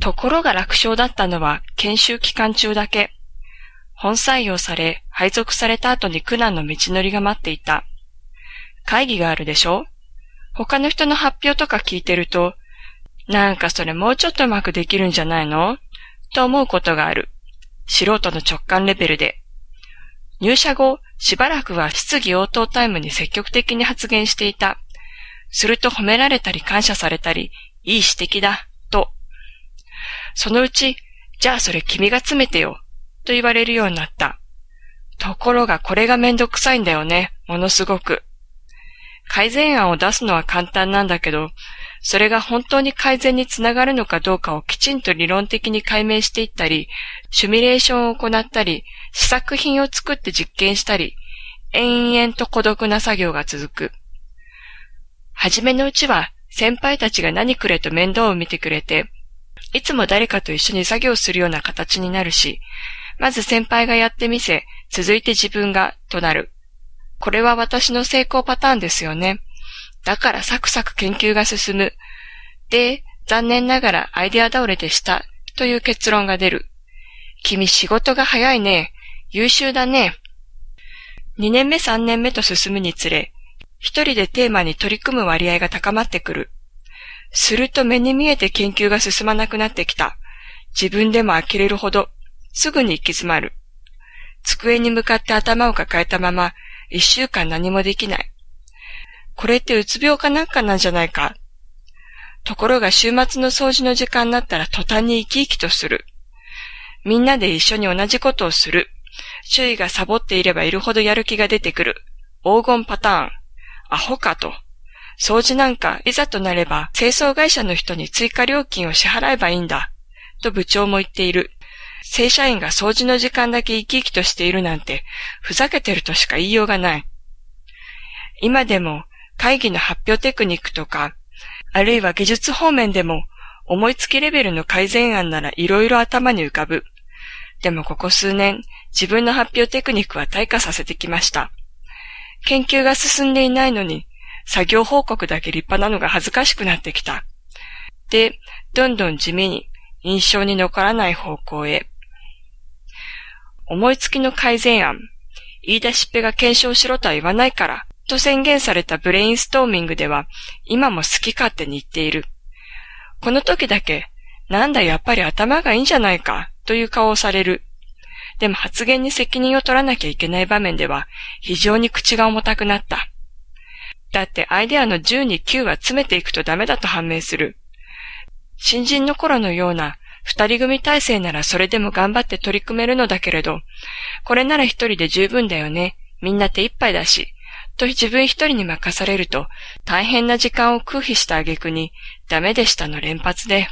ところが楽勝だったのは研修期間中だけ。本採用され、配属された後に苦難の道のりが待っていた。会議があるでしょ？他の人の発表とか聞いてると、なんかそれもうちょっとうまくできるんじゃないの？と思うことがある。素人の直感レベルで。入社後、しばらくは質疑応答タイムに積極的に発言していた。すると褒められたり感謝されたり、いい指摘だ、そのうち、じゃあそれ君が詰めてよ、と言われるようになった。ところがこれがめんどくさいんだよね、ものすごく。改善案を出すのは簡単なんだけど、それが本当に改善につながるのかどうかをきちんと理論的に解明していったり、シミュレーションを行ったり、試作品を作って実験したり、延々と孤独な作業が続く。はじめのうちは先輩たちが何くれと面倒を見てくれて、いつも誰かと一緒に作業するような形になるし、まず先輩がやってみせ、続いて自分が、となる。これは私の成功パターンですよね。だからサクサク研究が進む。で、残念ながらアイデア倒れでした。という結論が出る。君仕事が早いね。優秀だね。2年目3年目と進むにつれ、一人でテーマに取り組む割合が高まってくる。すると目に見えて研究が進まなくなってきた。自分でも呆れるほど、すぐに行き詰まる。机に向かって頭を抱えたまま、一週間何もできない。これってうつ病かなんかなんじゃないか。ところが週末の掃除の時間になったら途端に生き生きとする。みんなで一緒に同じことをする。周囲がサボっていればいるほどやる気が出てくる。黄金パターン。アホかと。掃除なんかいざとなれば清掃会社の人に追加料金を支払えばいいんだ。と部長も言っている。正社員が掃除の時間だけ生き生きとしているなんて、ふざけてるとしか言いようがない。今でも会議の発表テクニックとか、あるいは技術方面でも思いつきレベルの改善案なら色々頭に浮かぶ。でもここ数年、自分の発表テクニックは退化させてきました。研究が進んでいないのに、作業報告だけ立派なのが恥ずかしくなってきた。で、どんどん地味に印象に残らない方向へ。思いつきの改善案、言い出しっぺが検証しろとは言わないから、と宣言されたブレインストーミングでは、今も好き勝手に言っている。この時だけ、なんだやっぱり頭がいいんじゃないか、という顔をされる。でも発言に責任を取らなきゃいけない場面では、非常に口が重たくなった。だってアイデアの10に9は詰めていくとダメだと判明する。新人の頃のような二人組体制ならそれでも頑張って取り組めるのだけれど、これなら一人で十分だよね。みんな手一杯だし、と自分一人に任されると大変な時間を空費した挙句にダメでしたの連発で